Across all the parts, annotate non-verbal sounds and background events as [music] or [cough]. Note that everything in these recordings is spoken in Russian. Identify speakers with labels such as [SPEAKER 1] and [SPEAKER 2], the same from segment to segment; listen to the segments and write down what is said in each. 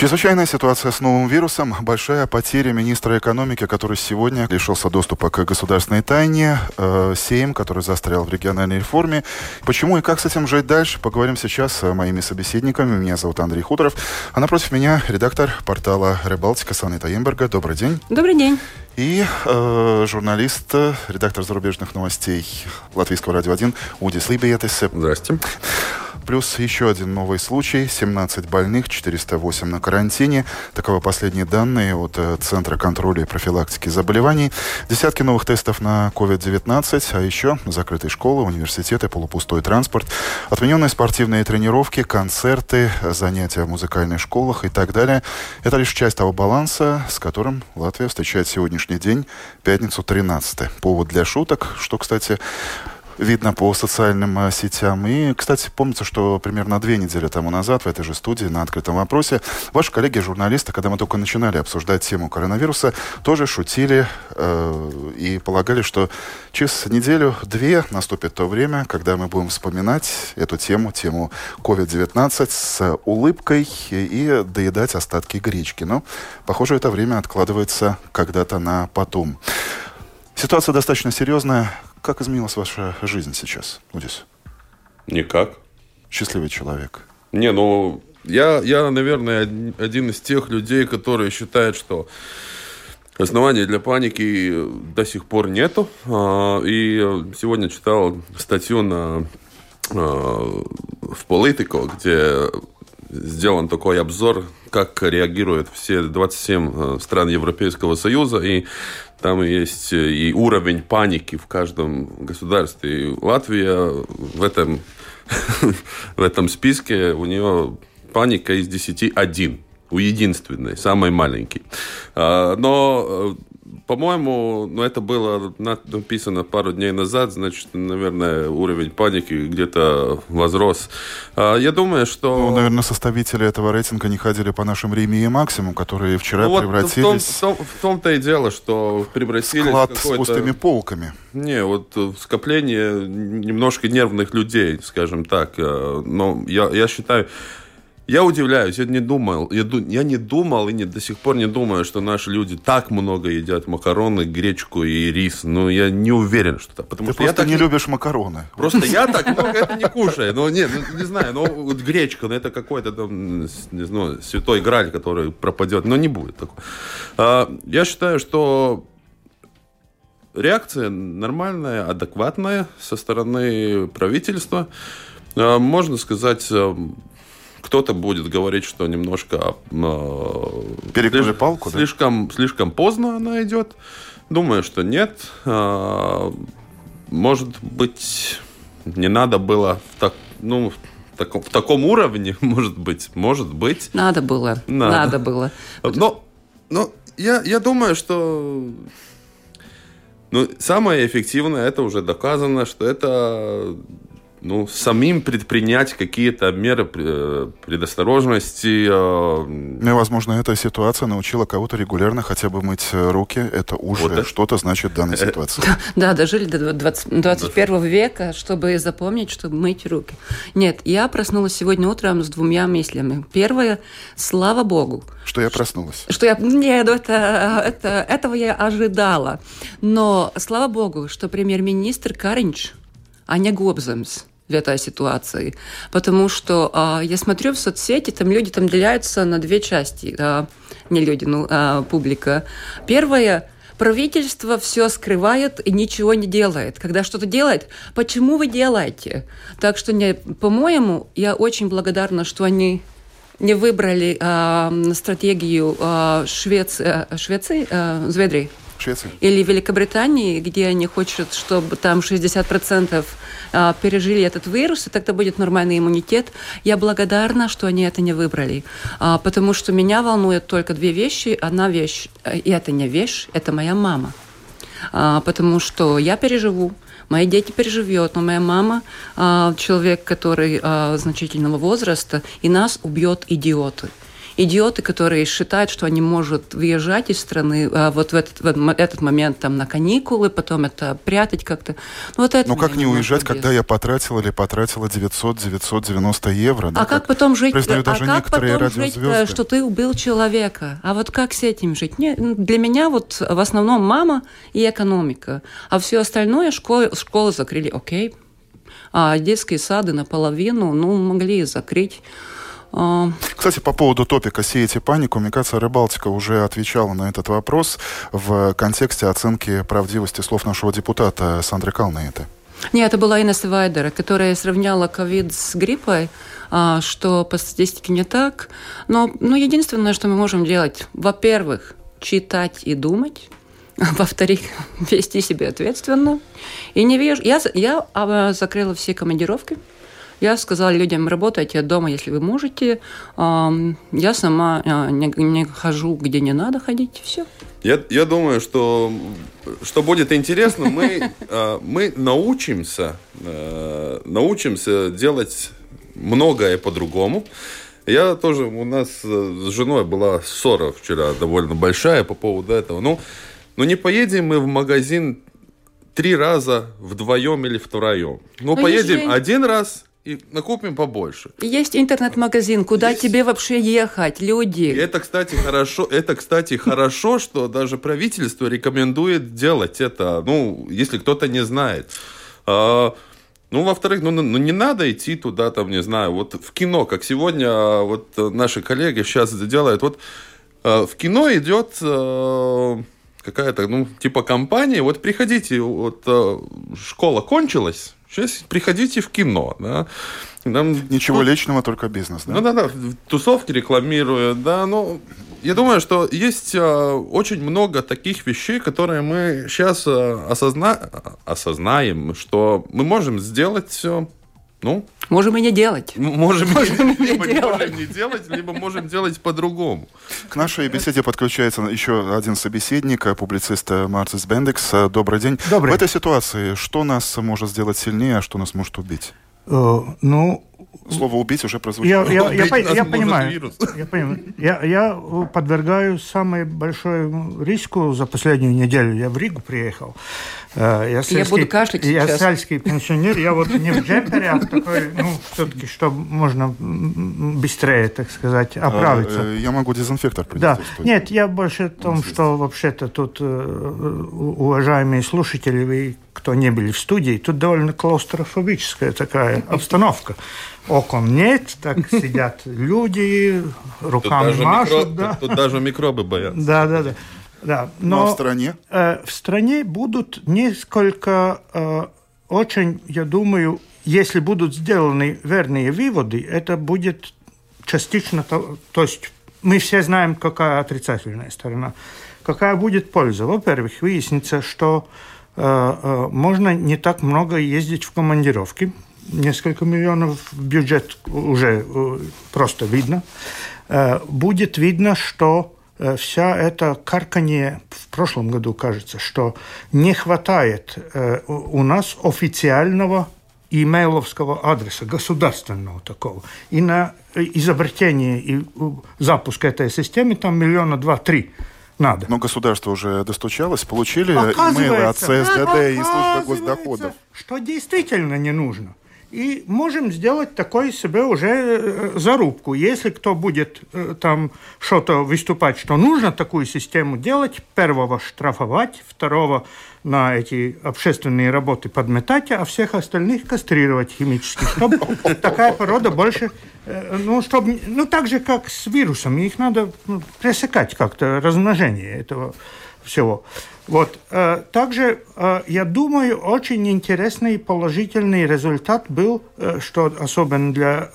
[SPEAKER 1] Чрезвычайная ситуация с новым вирусом, большая потеря министра экономики, который сегодня лишился доступа к государственной тайне, э, Сейм, который застрял в региональной реформе. Почему и как с этим жить дальше, поговорим сейчас с моими собеседниками. Меня зовут Андрей Хуторов, а напротив меня редактор портала «Рыбалтика» Санита Емберга. Добрый день.
[SPEAKER 2] Добрый день.
[SPEAKER 1] И э, журналист, редактор зарубежных новостей Латвийского радио 1 Удис Либиетес.
[SPEAKER 3] Здрасте.
[SPEAKER 1] Плюс еще один новый случай. 17 больных, 408 на карантине. Таковы последние данные от э, Центра контроля и профилактики заболеваний. Десятки новых тестов на COVID-19, а еще закрытые школы, университеты, полупустой транспорт, отмененные спортивные тренировки, концерты, занятия в музыкальных школах и так далее. Это лишь часть того баланса, с которым Латвия встречает сегодняшний день, пятницу 13 Повод для шуток, что, кстати, видно по социальным э, сетям. И, кстати, помнится, что примерно две недели тому назад в этой же студии на открытом вопросе ваши коллеги-журналисты, когда мы только начинали обсуждать тему коронавируса, тоже шутили э, и полагали, что через неделю-две наступит то время, когда мы будем вспоминать эту тему, тему COVID-19 с улыбкой и доедать остатки гречки. Но, похоже, это время откладывается когда-то на потом. Ситуация достаточно серьезная. Как изменилась ваша жизнь сейчас, Удис?
[SPEAKER 3] Никак.
[SPEAKER 1] Счастливый человек.
[SPEAKER 3] Не, ну, я, я, наверное, один из тех людей, которые считают, что оснований для паники до сих пор нету. А, и сегодня читал статью на, а, в Politico, где сделан такой обзор, как реагируют все 27 э, стран Европейского Союза, и там есть э, и уровень паники в каждом государстве. И Латвия в этом, [laughs] в этом списке, у нее паника из 10 один у единственной, самой маленькой. А, но э, по-моему, ну, это было написано пару дней назад, значит, наверное, уровень паники где-то возрос. А, я думаю, что...
[SPEAKER 1] Ну, наверное, составители этого рейтинга не ходили по нашим Риме и Максимум, которые вчера ну, вот превратились...
[SPEAKER 3] В, том, в, том, в том-то и дело, что превратились
[SPEAKER 1] Склад с пустыми полками.
[SPEAKER 3] Не, вот скопление немножко нервных людей, скажем так. Э, но я, я считаю, я удивляюсь, я не думал, я, я не думал и не, до сих пор не думаю, что наши люди так много едят макароны, гречку и рис. Ну, я не уверен, что так.
[SPEAKER 1] Потому Ты что просто я не так... любишь макароны.
[SPEAKER 3] Просто я так много это не кушаю. Ну, не, ну, не знаю, ну, вот гречка, ну, это какой-то там, не знаю, святой граль, который пропадет. Но не будет такого. А, я считаю, что реакция нормальная, адекватная со стороны правительства. А, можно сказать, кто-то будет говорить, что немножко...
[SPEAKER 1] Э, Перегнули палку,
[SPEAKER 3] слишком,
[SPEAKER 1] да?
[SPEAKER 3] Слишком поздно она идет. Думаю, что нет. Э, может быть, не надо было так, ну, в таком, в таком уровне, [laughs] может быть, может быть.
[SPEAKER 2] Надо было, надо, надо было.
[SPEAKER 3] Но, но я, я думаю, что ну, самое эффективное, это уже доказано, что это ну, самим предпринять какие-то меры э, предосторожности. Э,
[SPEAKER 1] ну, возможно, эта ситуация научила кого-то регулярно хотя бы мыть э, руки. Это уже вот что-то значит в данной ситуации. [laughs]
[SPEAKER 2] Да, дожили до 20, 21 века, чтобы запомнить, чтобы мыть руки. Нет, я проснулась сегодня утром с двумя мыслями. Первое, слава богу.
[SPEAKER 1] Что я проснулась.
[SPEAKER 2] Что я... Нет, это, это, этого я ожидала. Но слава богу, что премьер-министр Каринч, а не Гобземс, в этой ситуации. Потому что а, я смотрю в соцсети, там люди там деляются на две части. А, не люди, ну, а, публика. Первое правительство все скрывает и ничего не делает. Когда что-то делает, почему вы делаете? Так что, не, по-моему, я очень благодарна, что они не выбрали э, стратегию э, Швеции, Швеции э, Зведрии.
[SPEAKER 1] Швеции.
[SPEAKER 2] Или Великобритании, где они хотят, чтобы там 60% а, пережили этот вирус, и тогда будет нормальный иммунитет. Я благодарна, что они это не выбрали, а, потому что меня волнует только две вещи. Одна вещь, э, и это не вещь, это моя мама. А, потому что я переживу, Мои дети переживет, но моя мама человек, который значительного возраста, и нас убьет идиоты идиоты, которые считают, что они могут выезжать из страны а вот в этот, в этот момент там на каникулы, потом это прятать как-то.
[SPEAKER 1] Ну, вот это ну как не уезжать, когда я потратила или потратила 900-990 евро?
[SPEAKER 2] Да, а как, как потом жить? А даже как потом жить, э, что ты убил человека? А вот как с этим жить? Не, для меня вот в основном мама и экономика, а все остальное школы, школы закрыли, окей. А детские сады наполовину, ну, могли закрыть.
[SPEAKER 1] А, Кстати, по поводу топика «Сеете панику», мне кажется, Рыбалтика уже отвечала на этот вопрос в контексте оценки правдивости слов нашего депутата Сандры Калнейта.
[SPEAKER 2] Нет, это была Инесса Вайдера, которая сравняла ковид с гриппой, а, что по статистике не так. Но ну, единственное, что мы можем делать, во-первых, читать и думать, [laughs] во-вторых, вести себя ответственно. И не вижу... Я, я а, закрыла все командировки, я сказала людям, работайте дома, если вы можете. Я сама а, не, не хожу, где не надо ходить, все.
[SPEAKER 3] Я, я думаю, что, что будет интересно, мы, а, мы научимся, а, научимся делать многое по-другому. Я тоже, у нас с женой была ссора вчера довольно большая по поводу этого. Ну, ну не поедем мы в магазин три раза вдвоем или втроем. Ну, ну поедем если... один раз, и накупим побольше.
[SPEAKER 2] Есть интернет-магазин, куда Есть... тебе вообще ехать, люди. И
[SPEAKER 3] это, кстати, хорошо, это, кстати, хорошо, что даже правительство рекомендует делать это, ну, если кто-то не знает. А, ну, во-вторых, ну, ну, не надо идти туда, там, не знаю, вот в кино, как сегодня а, вот наши коллеги сейчас делают, вот а, в кино идет какая-то, ну, типа компания, вот приходите, вот школа кончилась, Сейчас приходите в кино, да.
[SPEAKER 1] Нам, Ничего ну, личного, только бизнес, да?
[SPEAKER 3] Ну да, да, тусовки рекламируют, да, ну, я думаю, что есть а, очень много таких вещей, которые мы сейчас а, осозна... осознаем, что мы можем сделать все ну,
[SPEAKER 2] можем и не делать.
[SPEAKER 3] Можем, можем не, либо не можем не делать, либо можем делать по-другому.
[SPEAKER 1] К нашей беседе подключается еще один собеседник, публицист Марцис Бендекс. Добрый день.
[SPEAKER 4] Добрый.
[SPEAKER 1] В этой ситуации что нас может сделать сильнее, а что нас может убить?
[SPEAKER 4] Uh, ну,
[SPEAKER 1] Слово «убить» уже прозвучало. Я, я,
[SPEAKER 4] я, я, я понимаю. Я, понимаю. Я, я подвергаю самой большой риску за последнюю неделю. Я в Ригу приехал.
[SPEAKER 2] Э, я, сельский, я буду кашлять
[SPEAKER 4] Я сейчас. сельский пенсионер. Я вот не в джемпере, а в такой, ну, все-таки, чтобы можно быстрее, так сказать, а, оправиться. А,
[SPEAKER 1] я могу дезинфектор
[SPEAKER 4] принести. Да. Нет, я больше в том, что вообще-то тут, э, уважаемые слушатели, вы, кто не были в студии, тут довольно клаустрофобическая такая обстановка окон нет, так сидят люди, руками тут машут. Микро...
[SPEAKER 3] Да. Тут, тут даже микробы боятся.
[SPEAKER 4] Да, да, да. да.
[SPEAKER 1] Но, Но в стране?
[SPEAKER 4] Э, в стране будут несколько, э, очень, я думаю, если будут сделаны верные выводы, это будет частично, то, то есть мы все знаем, какая отрицательная сторона. Какая будет польза? Во-первых, выяснится, что э, э, можно не так много ездить в командировки, несколько миллионов в бюджет уже э, просто видно. Э, будет видно, что э, вся эта карканье в прошлом году, кажется, что не хватает у нас официального имейловского адреса, государственного такого. И на изобретение и запуск этой системы там миллиона два-три надо.
[SPEAKER 1] Но государство уже достучалось, получили имейлы от ЦСДД и службы госдоходов.
[SPEAKER 4] Что действительно не нужно. И можем сделать такой себе уже э, зарубку. Если кто будет э, там что-то выступать, что нужно такую систему делать, первого штрафовать, второго на эти общественные работы подметать, а всех остальных кастрировать химически, чтобы [laughs] такая порода больше, э, ну, чтобы, ну, так же, как с вирусами, их надо ну, пресекать как-то, размножение этого всего. Вот. Э, также, э, я думаю, очень интересный положительный результат был, э, что особенно для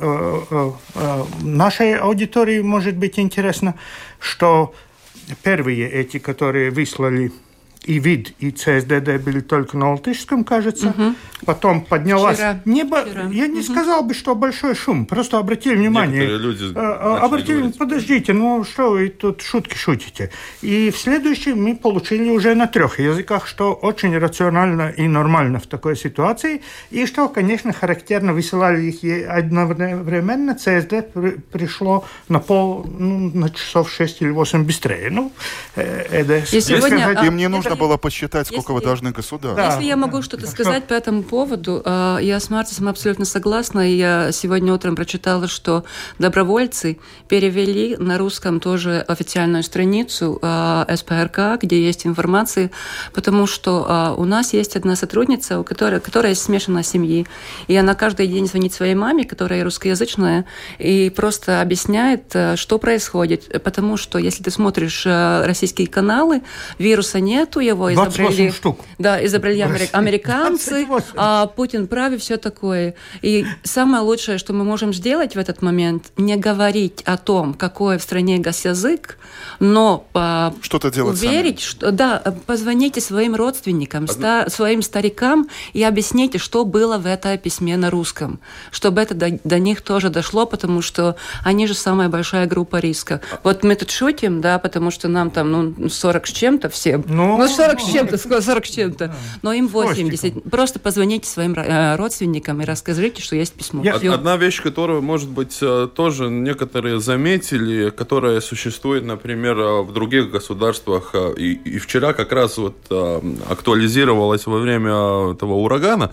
[SPEAKER 4] нашей аудитории может быть интересно, что первые эти, которые выслали и ВИД, и ЦСДД были только на латышском, кажется. Угу. Потом поднялась...
[SPEAKER 2] Вчера.
[SPEAKER 4] Небо...
[SPEAKER 2] Вчера.
[SPEAKER 4] Я не угу. сказал бы, что большой шум. Просто обратили внимание.
[SPEAKER 3] Некоторые люди
[SPEAKER 4] э, обратили,
[SPEAKER 3] говорить.
[SPEAKER 4] подождите, ну что вы тут шутки шутите? И в следующем мы получили уже на трех языках, что очень рационально и нормально в такой ситуации. И что, конечно, характерно, высылали их одновременно. ЦСД при, пришло на пол, ну, на часов 6 или 8 быстрее. Ну, э, это...
[SPEAKER 2] И сегодня,
[SPEAKER 1] Если,
[SPEAKER 2] а,
[SPEAKER 1] им не нужно
[SPEAKER 2] если-
[SPEAKER 1] было посчитать, сколько вы
[SPEAKER 2] если-
[SPEAKER 1] должны государству.
[SPEAKER 4] Да.
[SPEAKER 2] Если я могу что-то сказать по этому поводу, э, я с Мартисом абсолютно согласна. И Я сегодня утром прочитала, что добровольцы перевели на русском тоже официальную страницу э, СПРК, где есть информация, потому что э, у нас есть одна сотрудница, у которой, которая из смешанной семьи, и она каждый день звонит своей маме, которая русскоязычная, и просто объясняет, что происходит. Потому что если ты смотришь российские каналы, вируса нету, его
[SPEAKER 4] 28
[SPEAKER 2] изобрели...
[SPEAKER 4] штук.
[SPEAKER 2] Да, изобрели амери- американцы,
[SPEAKER 4] 28.
[SPEAKER 2] а Путин прав и все такое. И самое лучшее, что мы можем сделать в этот момент, не говорить о том, какой в стране госязык, но а,
[SPEAKER 1] Что-то делать
[SPEAKER 2] уверить, что да, позвоните своим родственникам, ста- своим старикам и объясните, что было в этом письме на русском, чтобы это до, до них тоже дошло, потому что они же самая большая группа риска. Вот мы тут шутим, да, потому что нам там ну 40 с чем-то все,
[SPEAKER 4] Ну,
[SPEAKER 2] ну 40 с чем-то, 40 с чем-то, но им
[SPEAKER 4] хвостиком.
[SPEAKER 2] 80. Просто позвоните своим э, родственникам и расскажите, что есть письмо.
[SPEAKER 4] Я-.
[SPEAKER 3] Одна вещь, которую, может быть, э, тоже некоторые заметили, которая существует, например, э, в других государствах, и, и вчера как раз вот актуализировалась во время этого урагана,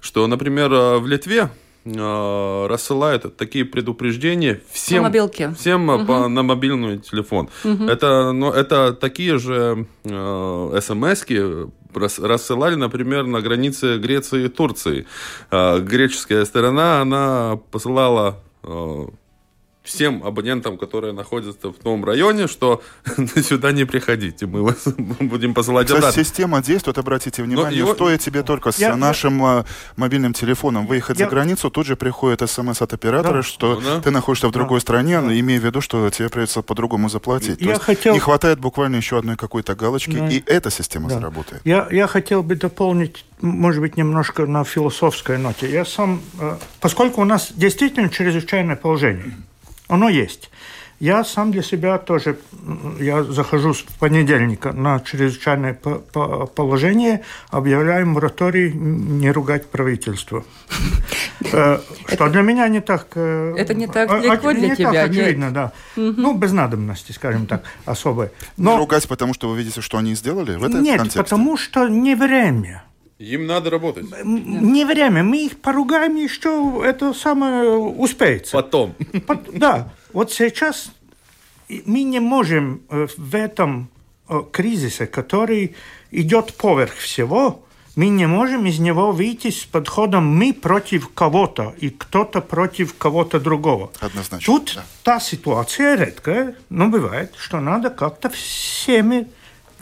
[SPEAKER 3] что, например, в Литве э, рассылают такие предупреждения всем,
[SPEAKER 2] На мобилке.
[SPEAKER 3] всем э, по- на мобильный телефон. Это, ну, это такие же э, смс-ки рас- рассылали, например, на границе Греции и Турции. Э, греческая сторона, она посылала э, всем абонентам, которые находятся в том районе, что [laughs] сюда не приходите, мы вас [laughs] будем посылать
[SPEAKER 1] Кстати,
[SPEAKER 3] обратно.
[SPEAKER 1] система действует, обратите внимание,
[SPEAKER 3] его-
[SPEAKER 1] стоит тебе только с
[SPEAKER 4] Я-
[SPEAKER 1] нашим э, мобильным телефоном выехать
[SPEAKER 4] Я-
[SPEAKER 1] за границу, тут же приходит смс от оператора,
[SPEAKER 4] Да.
[SPEAKER 1] что
[SPEAKER 3] Ну да.
[SPEAKER 1] ты находишься в другой стране, но имея в виду, что тебе придется по-другому заплатить. То
[SPEAKER 4] Я
[SPEAKER 1] есть
[SPEAKER 4] хотел-
[SPEAKER 1] не хватает буквально еще одной какой-то галочки,
[SPEAKER 4] Да.
[SPEAKER 1] и эта система
[SPEAKER 4] Да.
[SPEAKER 1] заработает.
[SPEAKER 4] Я, я хотел бы дополнить, может быть, немножко на философской ноте. Я сам, э, поскольку у нас действительно чрезвычайное положение, оно есть. Я сам для себя тоже, я захожу с понедельника на чрезвычайное по- по- положение, объявляю мораторий не ругать правительство. [laughs] Э, Что для меня не так... э,
[SPEAKER 2] Это не так
[SPEAKER 4] а-
[SPEAKER 2] легко
[SPEAKER 4] а-
[SPEAKER 2] для тебя, нет.
[SPEAKER 4] очевидно, да. Ну, без надобности, скажем так, особой.
[SPEAKER 1] Не ругать, потому что вы видите, что они сделали в этом
[SPEAKER 4] нет,
[SPEAKER 1] контексте?
[SPEAKER 4] потому что не время.
[SPEAKER 3] Им надо работать.
[SPEAKER 4] Не время. Мы их поругаем, и что это самое успеется.
[SPEAKER 3] Потом.
[SPEAKER 4] Пот- Да, вот сейчас мы не можем э, в этом э, кризисе, который идет поверх всего, мы не можем из него выйти с подходом мы против кого-то и кто-то против кого-то другого.
[SPEAKER 1] Однозначно,
[SPEAKER 4] Тут
[SPEAKER 1] да.
[SPEAKER 4] та ситуация редкая, но бывает, что надо как-то всеми,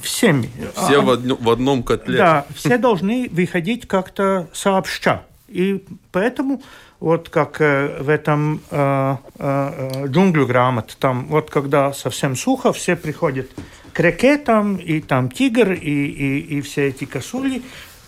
[SPEAKER 4] всеми.
[SPEAKER 3] Все
[SPEAKER 4] а-
[SPEAKER 3] в, одно- в одном котле.
[SPEAKER 4] да, все должны выходить как-то сообща. И поэтому, вот как э, в этом э, э, джунглю грамот, там вот когда совсем сухо, все приходят к реке там, и там тигр, и, и, и все эти косули,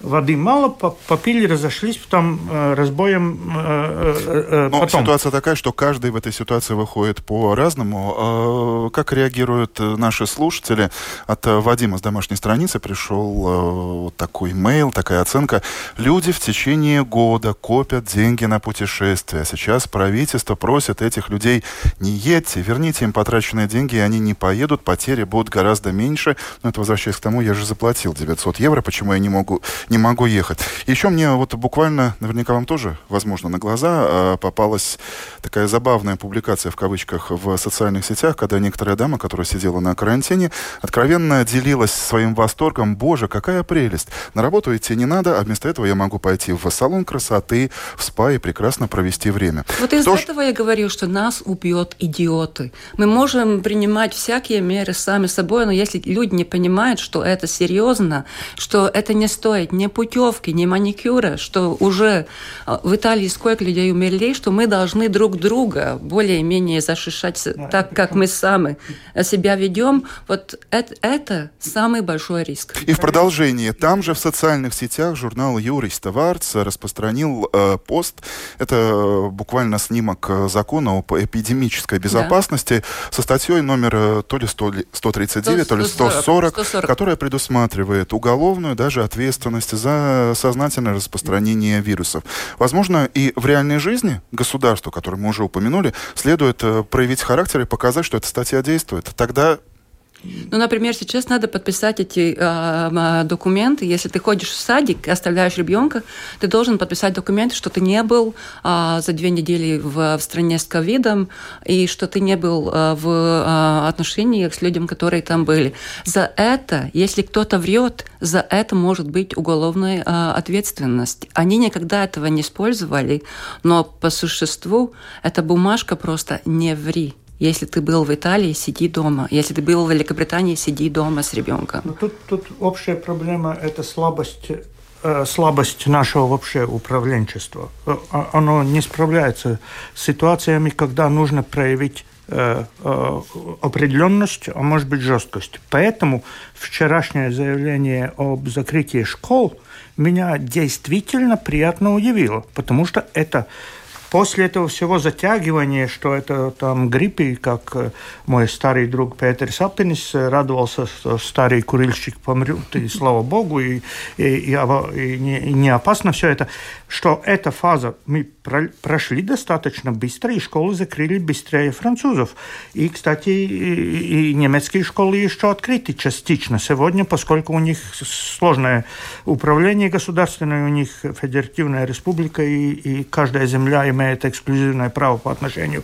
[SPEAKER 4] воды мало, по- попили, разошлись, там э, разбоем э, э, э,
[SPEAKER 1] Но
[SPEAKER 4] потом.
[SPEAKER 1] ситуация такая, что каждый в этой ситуации выходит по-разному. Э, Как реагируют э, наши слушатели? От э, Вадима с домашней страницы пришел такой мейл, такая оценка. Люди в течение года копят деньги на путешествия. Сейчас правительство просит этих людей не едьте, верните им потраченные деньги, и они не поедут, потери будут гораздо меньше. Но это возвращаясь к тому, я же заплатил 900 евро, почему я не могу, не могу ехать. Еще мне вот буквально, наверняка вам тоже, возможно, на глаза э, попалась такая забавная публикация в кавычках в социальных сетях, когда некоторая дама, которая сидела на карантине, откровенно делилась своим восторгом. Боже, какая прелесть! На работу идти не надо, а вместо этого я могу пойти в салон красоты, в спа и прекрасно провести время.
[SPEAKER 2] Вот из
[SPEAKER 1] Что ж-
[SPEAKER 2] этого я говорю, что нас убьет идиоты. Мы можем принимать всякие меры сами собой, но если люди не понимают, что это серьезно, что это не стоит ни ни путевки, ни маникюра, что уже а, в Италии сколько людей умерли, что мы должны друг друга более-менее защищать да, так, как мы сами себя ведем. Вот это, это самый большой риск.
[SPEAKER 1] И в продолжение, там же в социальных сетях журнал «Юрис Товарц» распространил э, пост. Это э, буквально снимок э, закона об эпидемической безопасности да. со статьей номер э, то ли 100, 139, 100, то ли 140, 140, которая предусматривает уголовную даже ответственность за сознательное распространение вирусов. Возможно, и в реальной жизни государству, которое мы уже упомянули, следует проявить характер и показать, что эта статья действует. Тогда
[SPEAKER 2] ну, например, сейчас надо подписать эти э, документы. Если ты ходишь в садик и оставляешь ребенка, ты должен подписать документы, что ты не был э, за две недели в, в стране с ковидом и что ты не был э, в э, отношениях с людьми, которые там были. За это, если кто-то врет, за это может быть уголовная э, ответственность. Они никогда этого не использовали, но по существу эта бумажка просто не ври. Если ты был в Италии, сиди дома. Если ты был в Великобритании, сиди дома с ребенком.
[SPEAKER 4] Но ну, тут, тут общая проблема – это слабость э, слабость нашего вообще управленчества. Э, а, оно не справляется с ситуациями, когда нужно проявить э, определенность, а может быть жесткость. Поэтому вчерашнее заявление об закрытии школ меня действительно приятно удивило, потому что это после этого всего затягивания, что это там грипп, как э, мой старый друг Петр Саптенис радовался, что старый курильщик помрет, и слава богу, и, и, и, и, не, и не опасно все это, что эта фаза мы прошли достаточно быстро, и школы закрыли быстрее французов. И, кстати, и, и немецкие школы еще открыты частично сегодня, поскольку у них сложное управление государственное, у них федеративная республика, и, и каждая земля имеет имеет эксклюзивное право по отношению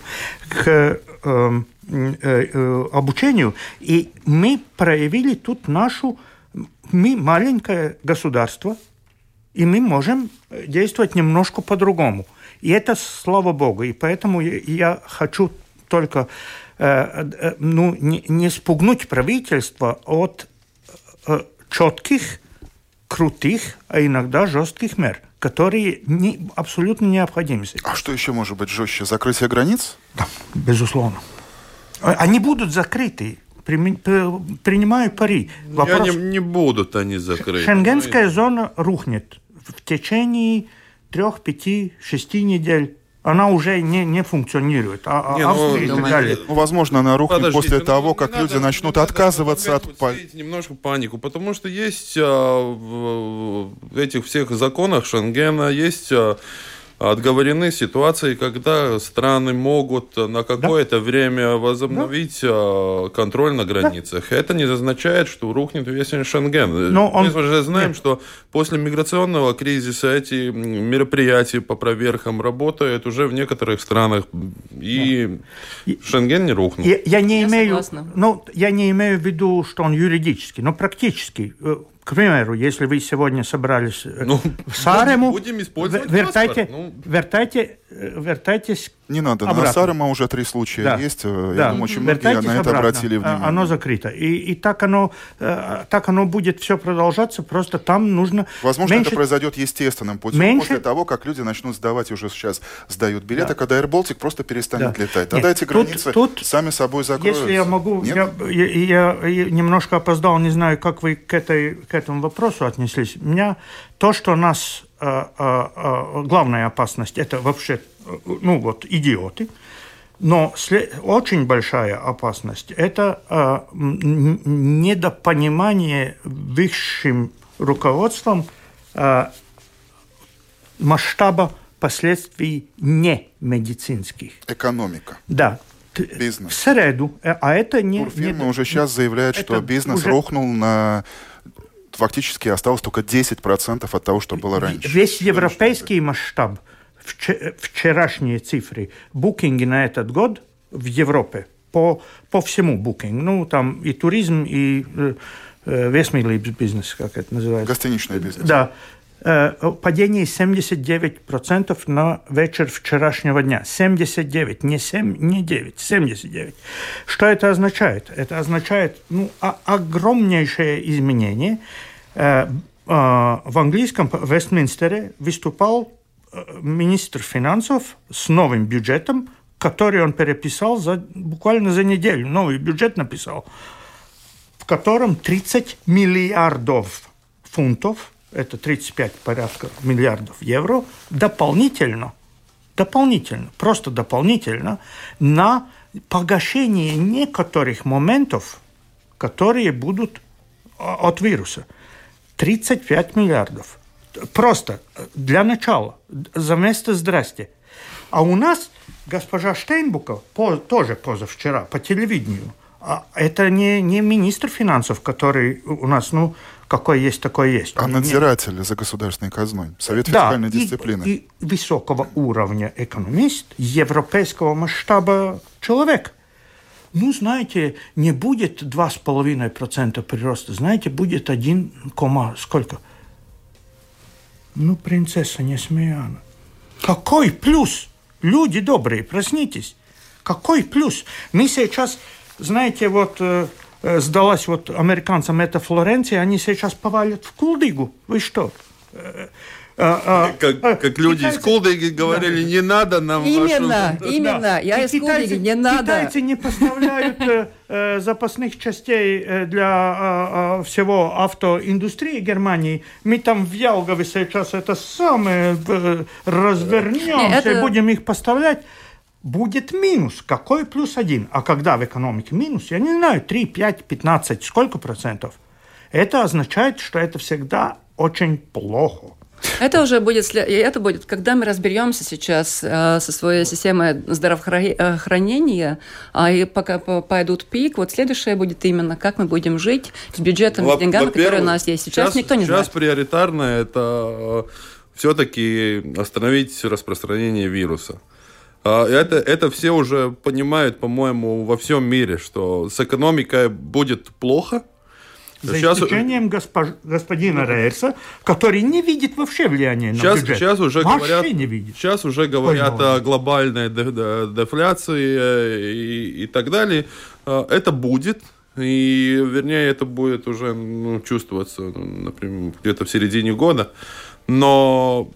[SPEAKER 4] к э, э, э, обучению. И мы проявили тут нашу... Мы маленькое государство, и мы можем действовать немножко по-другому. И это слава Богу. И поэтому я хочу только э, ну, не, не спугнуть правительство от четких, крутых, а иногда жестких мер которые не, абсолютно необходимы.
[SPEAKER 1] А что еще может быть жестче? Закрытие границ?
[SPEAKER 4] Да, безусловно. А, они будут закрыты. Принимаю пари.
[SPEAKER 3] Вопрос... Не, не будут они закрыты.
[SPEAKER 4] Шенгенская зона рухнет в течение трех, пяти, шести недель она уже не, не функционирует. А, а не, ну, и так далее.
[SPEAKER 1] Ну, возможно, она рухнет Подождите, после ну, того, как люди надо, начнут отказываться от...
[SPEAKER 3] Немножко панику, потому что есть а, в этих всех законах Шенгена, есть... А, отговорены ситуации, когда страны могут на какое-то да. время возобновить да. контроль на границах. Да. Это не означает, что рухнет весь Шенген. Но он... Мы уже знаем, Нет. что после миграционного кризиса эти мероприятия по проверкам работают уже в некоторых странах, и да. Шенген не рухнул.
[SPEAKER 4] Я, я не я имею, ну, я не имею в виду, что он юридически, но практически э, к примеру, если вы сегодня собрались э, ну, в Сарему, будем использовать вертайте, паспорт, ну... вертайте, вертайтесь
[SPEAKER 1] Не надо, обратно. на Сарема уже три случая да. есть. Э, я думаю, очень многие на это обратно. обратили внимание.
[SPEAKER 4] Оно закрыто. И, и так, оно, так оно будет все продолжаться, просто там нужно...
[SPEAKER 1] Возможно, меньше... это произойдет естественным путем меньше... после того, как люди начнут сдавать, уже сейчас сдают билеты, да. когда Air Baltic просто перестанет да. летать. Тогда Нет, эти границы тут, тут, сами собой закроются.
[SPEAKER 4] Если я могу... Я, я, я немножко опоздал, не знаю, как вы к этой к этому вопросу отнеслись. У меня то, что нас э, э, э, главная опасность, это вообще, ну вот, идиоты. Но очень большая опасность – это э, недопонимание высшим руководством э, масштаба последствий не медицинских.
[SPEAKER 1] Экономика.
[SPEAKER 4] Да,
[SPEAKER 1] бизнес.
[SPEAKER 4] В среду. А это не...
[SPEAKER 1] Турфирмы не, уже сейчас заявляют, что бизнес уже... рухнул на фактически осталось только 10% от того, что было раньше.
[SPEAKER 4] Весь европейский масштаб, вчерашние цифры, букинги на этот год в Европе по, по всему букинг, ну там и туризм, и э, э весь бизнес, как это называется.
[SPEAKER 1] Гостиничный бизнес.
[SPEAKER 4] Да. Падение 79% на вечер вчерашнего дня. 79, не 7, не 9, 79. Что это означает? Это означает ну, огромнейшее изменение. В английском Вестминстере выступал министр финансов с новым бюджетом, который он переписал за, буквально за неделю. Новый бюджет написал, в котором 30 миллиардов фунтов, это 35 порядка миллиардов евро, дополнительно, дополнительно, просто дополнительно на погашение некоторых моментов, которые будут от вируса. 35 миллиардов. Просто для начала, за место «здрасте». А у нас госпожа Штейнбуков по, тоже позавчера по телевидению, а это не, не министр финансов, который у нас, ну, какой есть, такой есть.
[SPEAKER 1] А надзиратель Нет. за государственной казной, Совет фискальной
[SPEAKER 4] да,
[SPEAKER 1] дисциплины.
[SPEAKER 4] И, и высокого уровня экономист, европейского масштаба человек. Ну, знаете, не будет 2,5% прироста, знаете, будет 1, сколько? Ну, принцесса Несмеяна. Какой плюс? Люди добрые, проснитесь. Какой плюс? Мы сейчас, знаете, вот э, э сдалась вот американцам эта Флоренция, они сейчас повалят в Кулдыгу. Вы что?
[SPEAKER 3] А, а, как, а, как люди китайцы, из Кулдыги говорили, да. не надо нам
[SPEAKER 2] Именно, вашу... именно, да. я из Кулдыги, не надо.
[SPEAKER 4] Китайцы не поставляют э, запасных частей э, для э, всего автоиндустрии Германии. Мы там в Ялгове сейчас это самое э, развернемся это... и будем их поставлять будет минус. Какой плюс один? А когда в экономике минус, я не знаю, 3, 5, 15, сколько процентов? Это означает, что это всегда очень плохо.
[SPEAKER 2] Это уже будет, это будет, когда мы разберемся сейчас э, со своей системой здравоохранения, а и пока пойдут пик, вот следующее будет именно, как мы будем жить с бюджетом, с деньгами, которые у нас есть. Сейчас, сейчас никто не
[SPEAKER 3] сейчас знает. Сейчас приоритарно это э, все-таки остановить распространение вируса. А, это, это все уже понимают, по-моему, во всем мире, что с экономикой будет плохо,
[SPEAKER 4] за сейчас... исключением госпож... господина Рейерса, который не видит вообще влияния
[SPEAKER 3] сейчас,
[SPEAKER 4] на бюджет.
[SPEAKER 3] Сейчас уже вообще говорят, не видит. Сейчас уже говорят о глобальной дефляции э, и, и так далее. А, это будет. И, вернее, это будет уже ну, чувствоваться, например, где-то в середине года. Но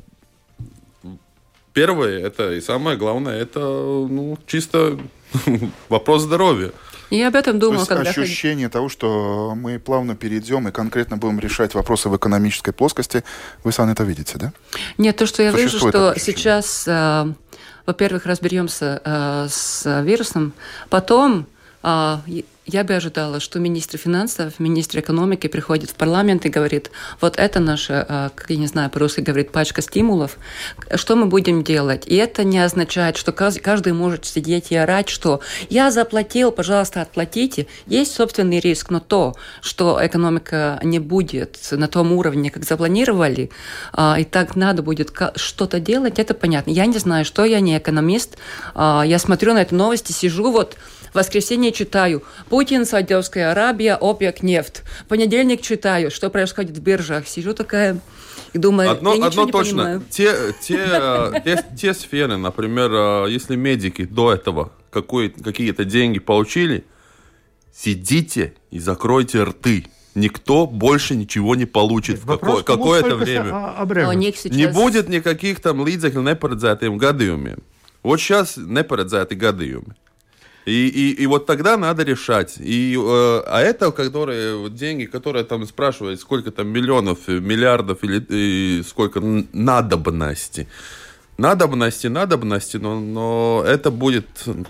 [SPEAKER 3] первое, это и самое главное, это ну, чисто [laughs] вопрос здоровья.
[SPEAKER 2] Я об этом думала,
[SPEAKER 1] То есть когда ощущение того, что мы плавно перейдем и конкретно будем решать вопросы в экономической плоскости, вы сами это видите, да?
[SPEAKER 2] Нет, то, что я вижу, что сейчас, э, во-первых, разберемся э, с вирусом, потом я бы ожидала, что министр финансов, министр экономики приходит в парламент и говорит, вот это наша, а, как я не знаю, по-русски говорит, пачка стимулов, что мы будем делать? И это не означает, что каждый может сидеть и орать, что я заплатил, пожалуйста, отплатите. Есть собственный риск, но то, что экономика не будет на том уровне, как запланировали, а, и так надо будет что-то делать, это понятно. Я не знаю, что я не экономист, а, я смотрю на эти новости, сижу вот в воскресенье читаю Путин, Саудовская Аравия, ОПЕК, нефть. В понедельник читаю, что происходит в биржах. Сижу такая и думаю, одно, я одно не точно. Понимаю.
[SPEAKER 3] Те, те, э, те, те сферы, например, э, если медики до этого какие-то деньги получили, сидите и закройте рты никто больше ничего не получит в какое, какое-то время. Сейчас... Не будет никаких там līdzekļu neparedzētiem gadījumiem. Вот сейчас neparedzēti gadījumi. И, и, и вот тогда надо решать. И, э, а это, которые деньги, которые там спрашивают, сколько там миллионов, миллиардов или и сколько надобности. Надобности, надобности, но, но это будет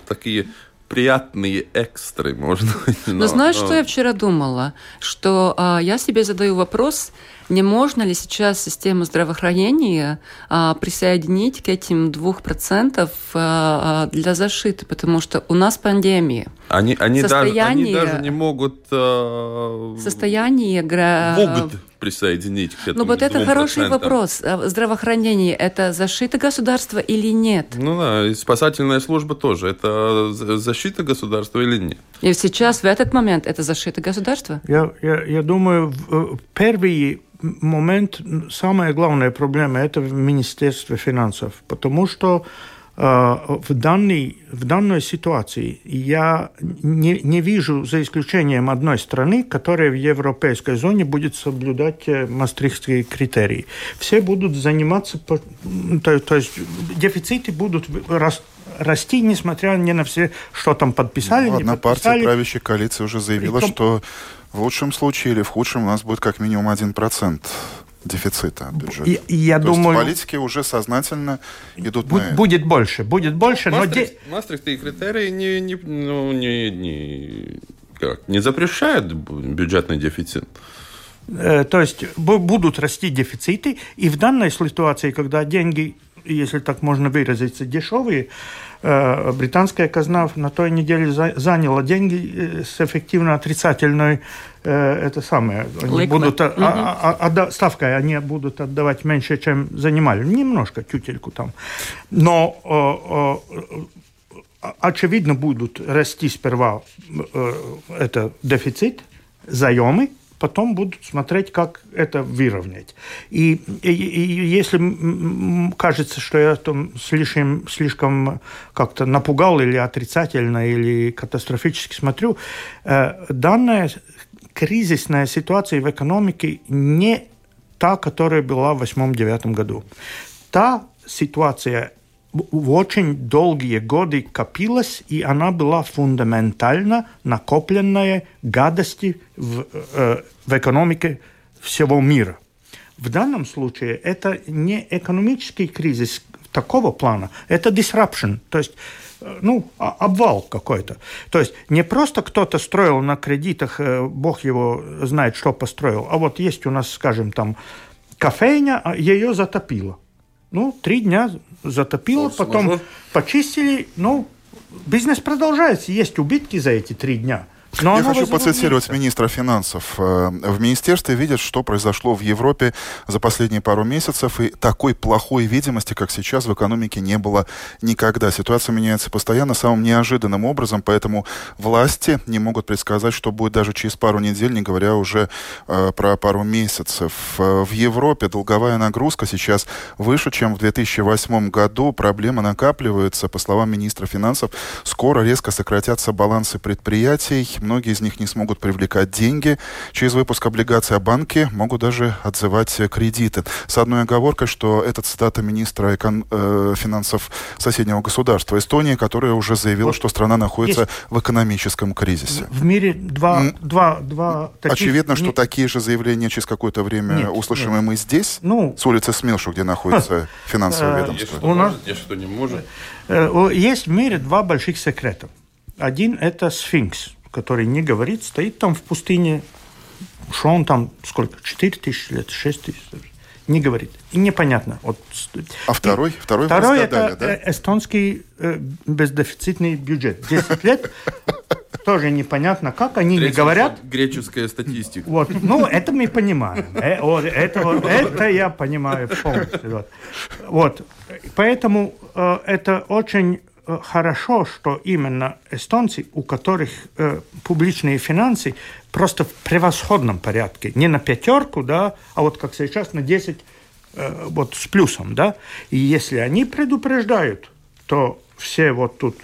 [SPEAKER 3] такие приятные экстры, можно. [laughs]
[SPEAKER 2] Но, но знаешь, но... что я вчера думала? Что а, я себе задаю вопрос, не можно ли сейчас систему здравоохранения а, присоединить к этим двух процентов а, для защиты, потому что у нас пандемия.
[SPEAKER 3] Они, они, состояние, даже, они даже не могут...
[SPEAKER 2] А, состояние...
[SPEAKER 3] Могут присоединить к этому.
[SPEAKER 2] Ну вот это хороший вопрос. А здравоохранение – это защита государства или нет?
[SPEAKER 3] Ну да, и спасательная служба тоже. Это защита государства или нет?
[SPEAKER 2] И сейчас, в этот момент, это защита государства?
[SPEAKER 4] Я, я, я думаю, э, первый момент, самая главная проблема – это в Министерстве финансов. Потому что в, данной, в данной ситуации я не, не вижу, за исключением одной страны, которая в европейской зоне будет соблюдать мастрихтские критерии. Все будут заниматься, то, то есть дефициты будут расти, несмотря ни на все, что там подписали,
[SPEAKER 1] ну,
[SPEAKER 4] Одна
[SPEAKER 1] подписали. партия правящей коалиции уже заявила, Притом... что в лучшем случае или в худшем у нас будет как минимум 1% дефицита бюджета.
[SPEAKER 4] И, и я
[SPEAKER 1] То
[SPEAKER 4] думаю,
[SPEAKER 1] есть политики уже сознательно идут
[SPEAKER 4] бу-
[SPEAKER 1] на
[SPEAKER 4] Будет больше, будет больше,
[SPEAKER 3] Мастрих, но... Мастрихтские критерии не, не, ну, не, не, как, не запрещают бюджетный дефицит.
[SPEAKER 4] Э, то есть будут расти дефициты, и в данной ситуации, когда деньги, если так можно выразиться, дешевые, британская казна на той неделе заняла деньги э, с эффективно отрицательной это самое, они будут, а, а, а, ставкой они будут отдавать меньше, чем занимали. Немножко, тютельку там. Но очевидно будут расти сперва это дефицит, заемы, потом будут смотреть, как это выровнять. И, и, и если кажется, что я там слишком, слишком как-то напугал или отрицательно, или катастрофически смотрю, э, данная кризисная ситуация в экономике не та, которая была в 2008-2009 году. Та ситуация очень долгие годы копилась, и она была фундаментально накопленная гадости в, э, в экономике всего мира. В данном случае это не экономический кризис такого плана, это disruption, то есть ну, обвал какой-то. То есть не просто кто-то строил на кредитах, бог его знает, что построил, а вот есть у нас, скажем, там кофейня, ее затопило. Ну, три дня затопило, Форс потом мажор. почистили. Ну, бизнес продолжается. Есть убытки за эти три дня.
[SPEAKER 1] Но Я хочу процитировать министра финансов. Э, в министерстве видят, что произошло в Европе за последние пару месяцев, и такой плохой видимости, как сейчас, в экономике не было никогда. Ситуация меняется постоянно самым неожиданным образом, поэтому власти не могут предсказать, что будет даже через пару недель, не говоря уже э, про пару месяцев. Э, в Европе долговая нагрузка сейчас выше, чем в 2008 году. Проблема накапливается. По словам министра финансов, скоро резко сократятся балансы предприятий Многие из них не смогут привлекать деньги через выпуск облигаций, а банки могут даже отзывать кредиты. С одной оговоркой, что это цитата министра экон- э, финансов соседнего государства Эстонии, которая уже заявила, вот что страна находится есть. в экономическом кризисе.
[SPEAKER 4] В мире два... Mm. два, два
[SPEAKER 1] таких... Очевидно, что такие же заявления через какое-то время нет, услышим нет. и мы здесь, ну, с улицы Смилшу, где находится [laughs] финансовое э, ведомство.
[SPEAKER 3] У нас... Есть, что не может.
[SPEAKER 4] Э, есть в мире два больших секрета. Один – это сфинкс который не говорит, стоит там в пустыне, что он там, сколько, 4 тысячи лет, 6 тысяч, не говорит. И непонятно. Вот.
[SPEAKER 1] А второй?
[SPEAKER 4] И второй,
[SPEAKER 1] второй
[SPEAKER 4] это да? Э, эстонский э, бездефицитный бюджет. 10 лет [laughs] тоже непонятно, как они не говорят.
[SPEAKER 3] Греческая статистика.
[SPEAKER 4] Вот, ну, это мы понимаем. Э, вот, это, вот, это я понимаю полностью. Вот, вот. поэтому э, это очень хорошо, что именно эстонцы, у которых э, публичные финансы просто в превосходном порядке, не на пятерку, да, а вот как сейчас на 10 э, вот с плюсом, да, и если они предупреждают, то все вот тут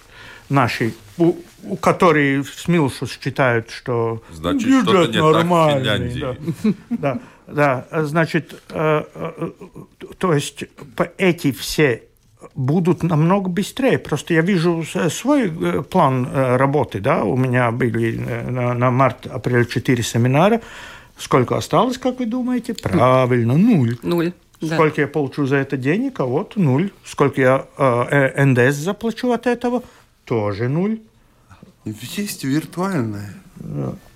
[SPEAKER 4] наши, у, у которые в СМИЛШУ считают, что
[SPEAKER 3] значит, бюджет нормальный,
[SPEAKER 4] да, [laughs] да, да, значит, э, э, то есть эти все будут намного быстрее. Просто я вижу свой э, план э, работы. Да? У меня были э, на, на март-апрель 4 семинара. Сколько осталось, как вы думаете? Правильно, нуль.
[SPEAKER 2] Нуль.
[SPEAKER 4] Сколько да. я получу за это денег? А вот нуль. Сколько я э, НДС заплачу от этого? Тоже нуль.
[SPEAKER 3] Есть виртуальное.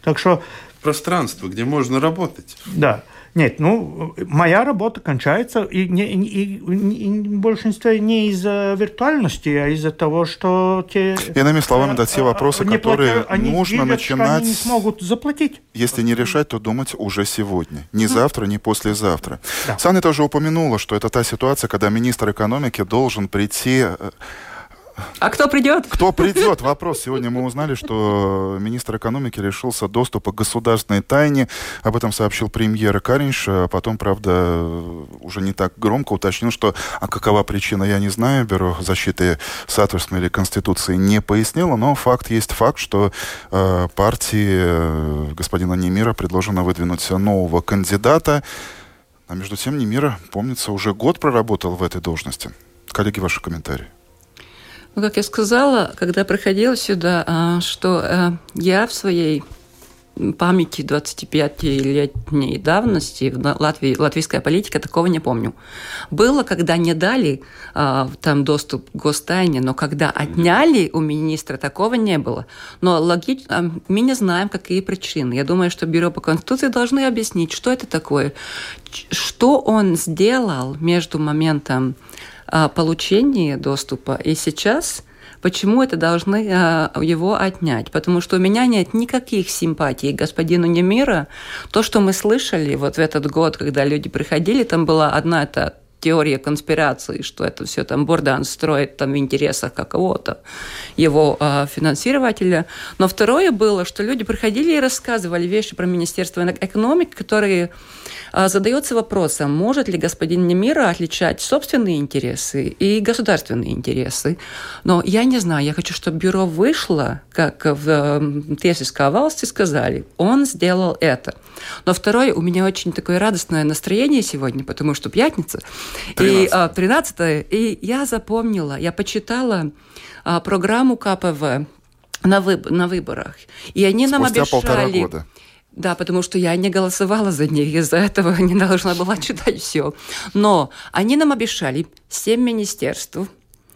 [SPEAKER 4] Так что...
[SPEAKER 3] Пространство, где можно работать.
[SPEAKER 4] Да. Нет, ну, моя работа кончается, и, не, и, и, и в большинстве не из-за виртуальности, а из-за того, что те...
[SPEAKER 1] Иными словами, это те вопросы, не которые платят, нужно видят, начинать...
[SPEAKER 4] Они не смогут заплатить.
[SPEAKER 1] Если не решать, то думать уже сегодня. Не завтра, не послезавтра. Да. Саня тоже упомянула, что это та ситуация, когда министр экономики должен прийти э,
[SPEAKER 2] А кто придет?
[SPEAKER 1] Кто придет? Вопрос. Сегодня мы узнали, что министр экономики лишился доступа к государственной тайне. Об этом сообщил премьер Каринш. А потом, правда, уже не так громко уточнил, что а какова причина, я не знаю. Бюро защиты соответственно или Конституции не пояснило, но факт есть факт, что э, партии э, господина Немира предложено выдвинуть нового кандидата. А между тем Немира, помнится, уже год проработал в этой должности. Коллеги, ваши комментарии.
[SPEAKER 2] Ну, как я сказала, когда приходила сюда, а, что э, я в своей памяти 25-летней давности в Латвии, латвийская политика такого не помню. Было, когда не дали а, там доступ к гостайне, но когда отняли у министра, такого не было. Но логично, мы не знаем, какие причины. Я думаю, что Бюро по Конституции должны объяснить, что это такое, что он сделал между моментом получения доступа и сейчас – Почему это должны а, его отнять? Потому что у меня нет никаких симпатий к господину Немира. То, что мы слышали вот в этот год, когда люди приходили, там была одна эта теория конспирации, что это все там Бурдан строит там в интересах какого-то его э, финансирователя. Но второе было, что люди приходили и рассказывали вещи про Министерство экономики, которые а, задается вопросом, может ли господин Немира отличать собственные интересы и государственные интересы. Но я не знаю, я хочу, чтобы бюро вышло, как в Тесельской власти сказали, он сделал это. Но второе, у меня очень такое радостное настроение сегодня, потому что пятница, 13. и 13 а, и я запомнила, я почитала а, программу КПВ на, выб на выборах. И они Спустя нам обещали... полтора года. Да, потому что я не голосовала за них, из-за этого [laughs] не должна была читать все. Но они нам обещали семь министерств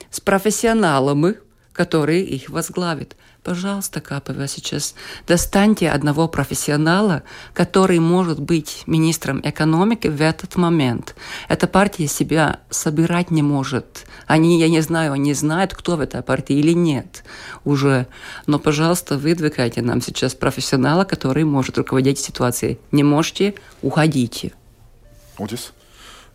[SPEAKER 2] с профессионалами, которые их возглавят. Пожалуйста, КПВ, сейчас достаньте одного профессионала, который может быть министром экономики в этот момент. Эта партия себя собирать не может. Они, я не знаю, они знают, кто в этой партии или нет уже. Но, пожалуйста, выдвигайте нам сейчас профессионала, который может руководить ситуацией. Не можете, уходите.
[SPEAKER 1] Удис?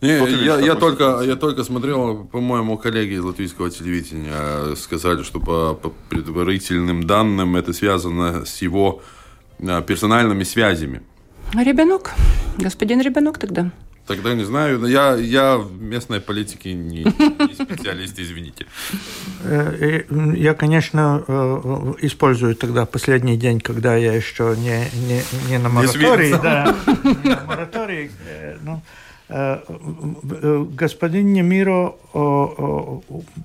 [SPEAKER 3] Не, я, я, только, я только смотрел, по-моему, коллеги из латвийского телевидения сказали, что по, по предварительным данным это связано с его а, персональными связями.
[SPEAKER 2] Ребенок? Господин Ребенок тогда?
[SPEAKER 3] Тогда не знаю. Я, я в местной политике не, не специалист, извините.
[SPEAKER 4] Э, я, конечно, э, использую тогда последний день, когда я еще не, не, не на моратории. Не да, [laughs] не на моратории. Э, ну, Э, господин Немиро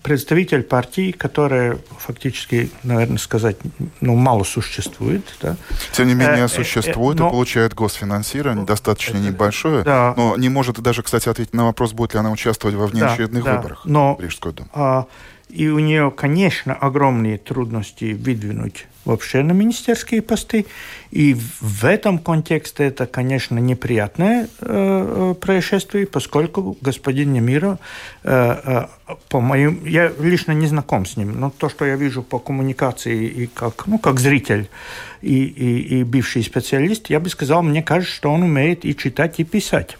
[SPEAKER 4] представитель партии, которая фактически, наверное, сказать, ну, мало существует. Да?
[SPEAKER 1] Тем не менее, э, э, существует но... и получает госфинансирование, достаточно небольшое, да. но не может даже, кстати, ответить на вопрос, будет ли она участвовать во внеочередных да, да. выборах но, в Рижскую думу. А,
[SPEAKER 4] и у нее, конечно, огромные трудности выдвинуть вообще на министерские посты. И в этом контексте это, конечно, неприятное э, происшествие, поскольку господин Немира, э, э, по моим, я лично не знаком с ним, но то, что я вижу по коммуникации и как, ну, как зритель и, и, и бывший специалист, я бы сказал, мне кажется, что он умеет и читать, и писать.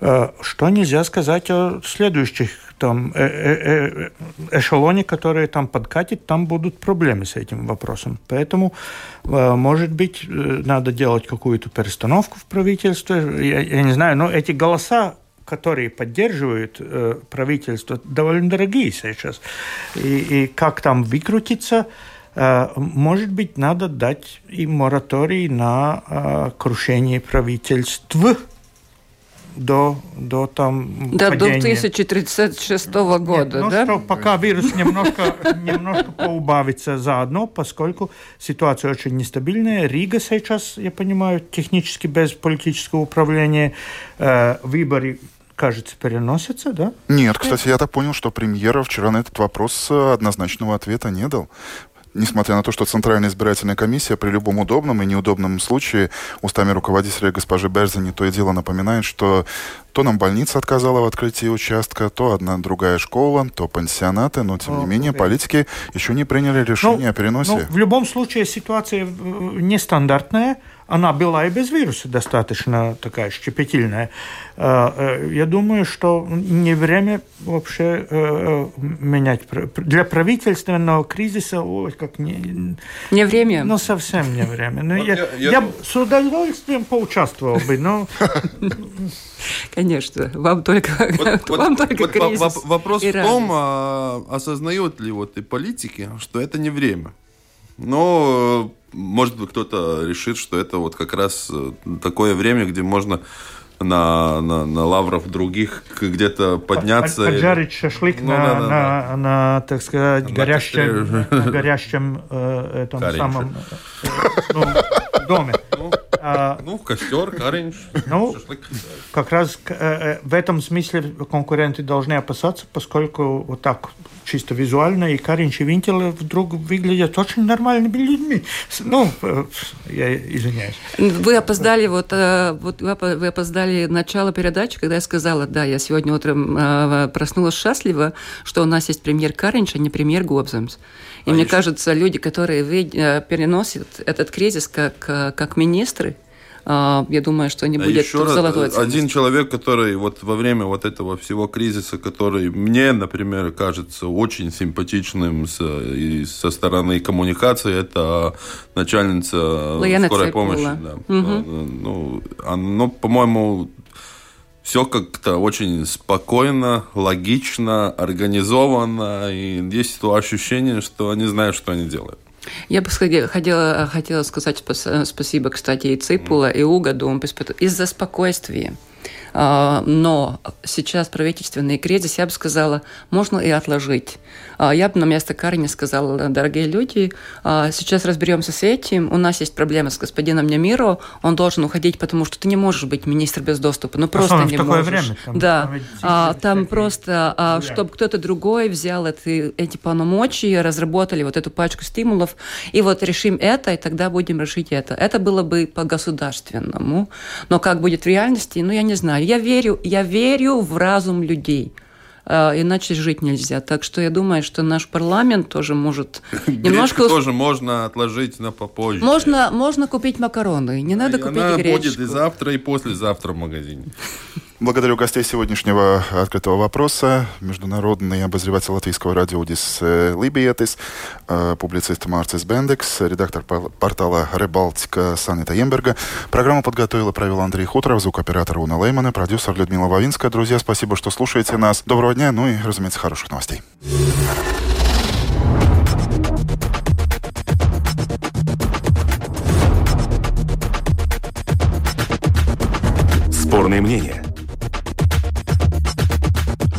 [SPEAKER 4] Э, что нельзя сказать о следующих там э, э, эшелоне, которые там подкатит, там будут проблемы с этим вопросом. Поэтому, может быть, надо делать какую-то перестановку в правительстве. Я, я не знаю, но эти голоса которые поддерживают э, правительство, довольно дорогие сейчас. И, и как там выкрутиться, э, может быть, надо дать им мораторий на э, крушение правительств до, до там
[SPEAKER 2] До падения. 2036 года,
[SPEAKER 4] Нет, ну,
[SPEAKER 2] да?
[SPEAKER 4] Что, пока вирус немножко, немножко поубавится заодно, поскольку ситуация очень нестабильная. Рига сейчас, я понимаю, технически без политического управления. Э, выборы кажется, переносятся, да?
[SPEAKER 1] Нет, кстати, я так понял, что премьера вчера на этот вопрос однозначного ответа не дал несмотря на то, что Центральная избирательная комиссия при любом удобном и неудобном случае устами руководителя госпожи Берзани то и дело напоминает, что то нам больница отказала в открытии участка, то одна другая школа, то пансионаты, но тем не менее политики еще не приняли решение ну, о переносе. Ну,
[SPEAKER 4] в любом случае ситуация э, нестандартная, она была и без вируса достаточно такая щепетильная. Э, я думаю, что не время вообще менять. Для правительственного кризиса ой, как не...
[SPEAKER 2] Не время?
[SPEAKER 4] Ну, совсем не время. Ну, я, я, я, я с удовольствием поучаствовал бы, но... [laughs]
[SPEAKER 2] Конечно, вам только, вот, [laughs] вам вот, только вот кризис.
[SPEAKER 3] Вопрос в том, а, осознают ли вот и политики, что это не время. Но, может быть, кто-то решит, что это вот как раз э, такое время, где можно на, на, на лавров других где-то подняться.
[SPEAKER 4] Поджарить шашлык ну, на, да, да, на, да. на, так сказать, на горящем, на горящем э, этом Каринче. самом э, ну, доме.
[SPEAKER 3] Ну, а, ну, костер, каринч,
[SPEAKER 4] ну, шашлык. Как раз э, э, в этом смысле конкуренты должны опасаться, поскольку вот так чисто визуально и Каринч и Винтел вдруг выглядят очень нормальными людьми. Ну, э, я извиняюсь.
[SPEAKER 2] Вы опоздали, вот, вот вы опоздали начало передачи, когда я сказала, да, я сегодня утром проснулась счастливо, что у нас есть премьер Каринч, а не премьер Гобземс. И а мне кажется, люди, которые переносят этот кризис как, как министры, я думаю, что они а будут
[SPEAKER 3] еще в золотой раз, Один человек, который вот во время вот этого всего кризиса, который мне, например, кажется очень симпатичным с, и со стороны коммуникации, это начальница
[SPEAKER 2] Лаяна
[SPEAKER 3] скорой помощи. Да. Угу. Ну, оно, по-моему, все как-то очень спокойно, логично, организовано, и есть то ощущение, что они знают, что они делают.
[SPEAKER 2] Я бы хотела, хотела сказать спасибо, кстати, и Ципула, и Угаду из-за спокойствия. А, но сейчас правительственный кризис, я бы сказала, можно и отложить. А, я бы на место Карни сказала, дорогие люди, а, сейчас разберемся с этим. У нас есть проблема с господином Немиро. Он должен уходить, потому что ты не можешь быть министр без доступа. Ну, просто не можешь. Время, там, да. Там, там просто, а, чтобы кто-то другой взял эти, эти полномочия, разработали вот эту пачку стимулов, и вот решим это, и тогда будем решить это. Это было бы по-государственному. Но как будет в реальности, ну, я не знаю я верю, я верю в разум людей. А, иначе жить нельзя. Так что я думаю, что наш парламент тоже может [laughs] немножко...
[SPEAKER 3] тоже можно отложить на попозже.
[SPEAKER 2] Можно, можно купить макароны, не надо и купить она гречку.
[SPEAKER 3] будет и завтра, и послезавтра в магазине. [laughs]
[SPEAKER 1] Благодарю гостей сегодняшнего открытого вопроса. Международный обозреватель латвийского радио Удис э, Либиетис, э, публицист Марцис Бендекс, редактор портала Рыбалтика Санита Емберга. Программу подготовила и провел Андрей Хуторов, звукоператор Уна Леймана, продюсер Людмила Вавинская. Друзья, спасибо, что слушаете нас. Доброго дня, ну и, разумеется, хороших новостей.
[SPEAKER 5] Спорные мнения –